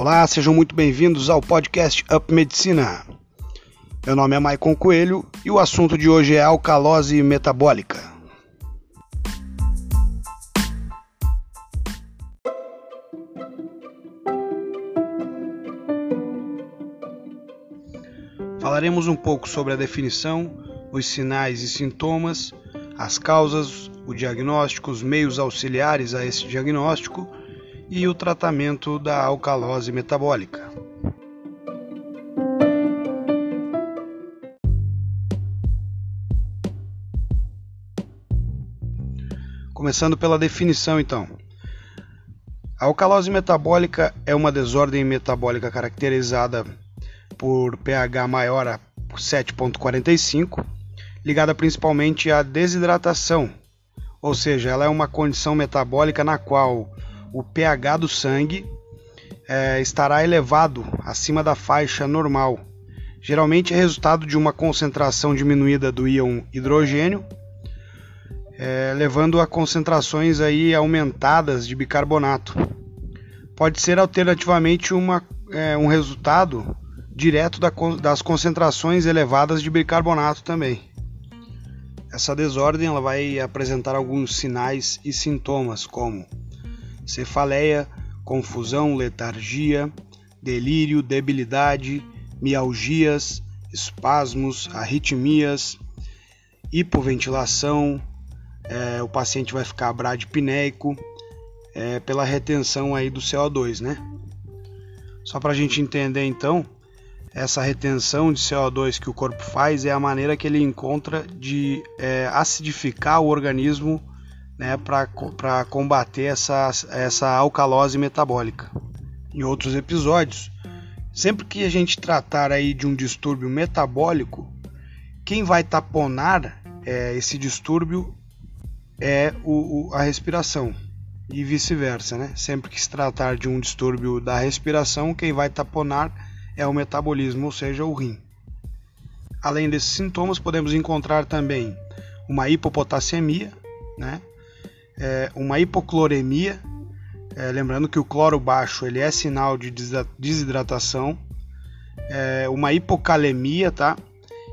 Olá, sejam muito bem-vindos ao podcast Up Medicina. Meu nome é Maicon Coelho e o assunto de hoje é alcalose metabólica. Falaremos um pouco sobre a definição, os sinais e sintomas, as causas, o diagnóstico, os meios auxiliares a esse diagnóstico e o tratamento da alcalose metabólica. Começando pela definição, então. A alcalose metabólica é uma desordem metabólica caracterizada por pH maior a 7,45, ligada principalmente à desidratação, ou seja, ela é uma condição metabólica na qual o pH do sangue é, estará elevado acima da faixa normal. Geralmente é resultado de uma concentração diminuída do íon hidrogênio, é, levando a concentrações aí aumentadas de bicarbonato. Pode ser alternativamente uma, é, um resultado direto da, das concentrações elevadas de bicarbonato também. Essa desordem ela vai apresentar alguns sinais e sintomas como cefaleia, confusão, letargia, delírio, debilidade, mialgias, espasmos, arritmias, hipoventilação, é, o paciente vai ficar bradipneico é, pela retenção aí do CO2, né? Só para a gente entender então, essa retenção de CO2 que o corpo faz é a maneira que ele encontra de é, acidificar o organismo né, para combater essa, essa alcalose metabólica. Em outros episódios, sempre que a gente tratar aí de um distúrbio metabólico, quem vai taponar é, esse distúrbio é o, o, a respiração e vice-versa, né? Sempre que se tratar de um distúrbio da respiração, quem vai taponar é o metabolismo, ou seja, o rim. Além desses sintomas, podemos encontrar também uma hipopotassemia, né? É, uma hipocloremia, é, lembrando que o cloro baixo ele é sinal de desidratação, é, uma hipocalemia, tá?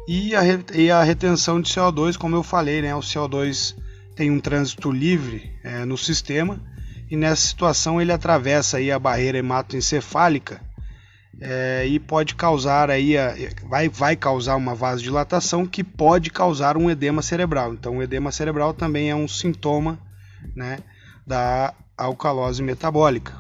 E a, e a, retenção de CO2, como eu falei, né? O CO2 tem um trânsito livre é, no sistema e nessa situação ele atravessa aí a barreira hematoencefálica é, e pode causar aí a, vai, vai causar uma vasodilatação que pode causar um edema cerebral. Então o edema cerebral também é um sintoma né, da alcalose metabólica.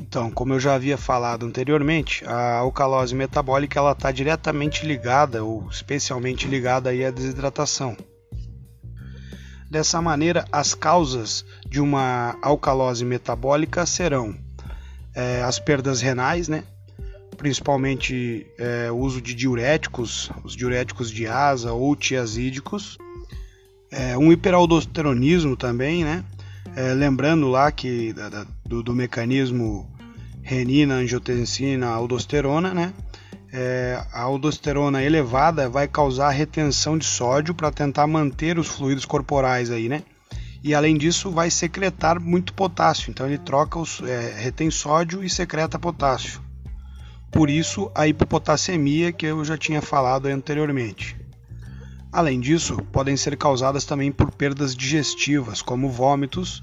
Então, como eu já havia falado anteriormente, a alcalose metabólica ela está diretamente ligada ou especialmente ligada aí à desidratação. Dessa maneira, as causas de uma alcalose metabólica serão é, as perdas renais, né? principalmente é, o uso de diuréticos, os diuréticos de asa ou tiazídicos, é, um hiperaldosteronismo também, né? É, lembrando lá que da, da, do, do, mecanismo renina, angiotensina, aldosterona, né? É, a aldosterona elevada vai causar retenção de sódio para tentar manter os fluidos corporais aí, né? E além disso vai secretar muito potássio, então ele troca os, é, retém sódio e secreta potássio. Por isso a hipopotassemia que eu já tinha falado anteriormente. Além disso, podem ser causadas também por perdas digestivas, como vômitos,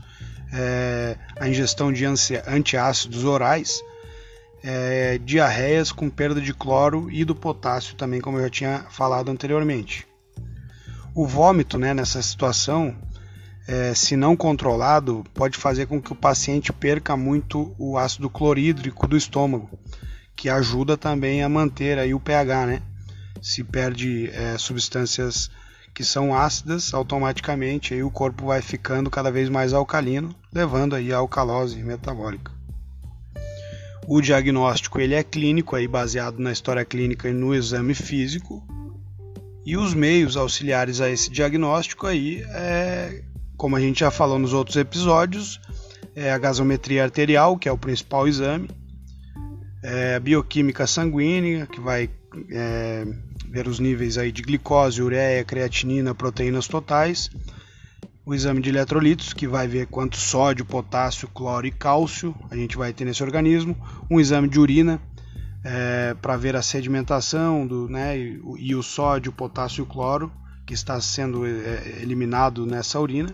é, a ingestão de antiácidos orais, é, diarreias com perda de cloro e do potássio também, como eu já tinha falado anteriormente. O vômito, né, nessa situação, é, se não controlado, pode fazer com que o paciente perca muito o ácido clorídrico do estômago, que ajuda também a manter aí o pH, né? Se perde é, substâncias que são ácidas, automaticamente aí o corpo vai ficando cada vez mais alcalino, levando aí a alcalose metabólica. O diagnóstico ele é clínico, aí baseado na história clínica e no exame físico. E os meios auxiliares a esse diagnóstico aí é, como a gente já falou nos outros episódios, é a gasometria arterial, que é o principal exame, é a bioquímica sanguínea, que vai é, ver os níveis aí de glicose, ureia, creatinina, proteínas totais, o exame de eletrolitos, que vai ver quanto sódio, potássio, cloro e cálcio a gente vai ter nesse organismo, um exame de urina é, para ver a sedimentação do, né, e, e, o sódio, potássio e cloro que está sendo é, eliminado nessa urina,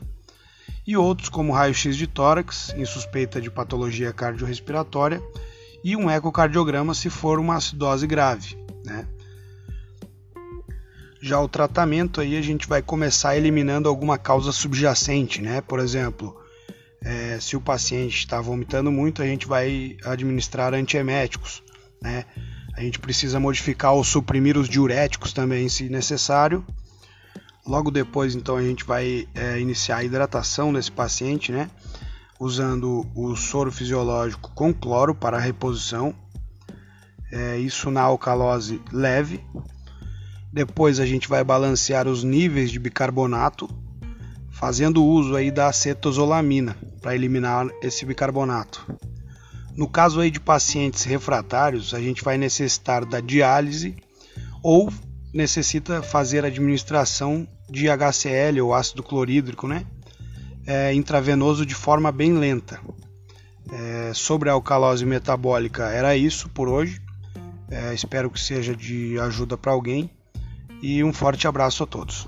e outros como raio-x de tórax em suspeita de patologia cardiorrespiratória e um ecocardiograma se for uma acidose grave. Já o tratamento aí a gente vai começar eliminando alguma causa subjacente, né? Por exemplo, é, se o paciente está vomitando muito, a gente vai administrar antieméticos, né? A gente precisa modificar ou suprimir os diuréticos também, se necessário. Logo depois, então, a gente vai é, iniciar a hidratação desse paciente, né? Usando o soro fisiológico com cloro para a reposição. É, isso na alcalose leve, depois a gente vai balancear os níveis de bicarbonato, fazendo uso aí da acetozolamina para eliminar esse bicarbonato. No caso aí de pacientes refratários, a gente vai necessitar da diálise ou necessita fazer administração de HCl ou ácido clorídrico, né? É, intravenoso de forma bem lenta. É, sobre a alcalose metabólica era isso por hoje. É, espero que seja de ajuda para alguém e um forte abraço a todos.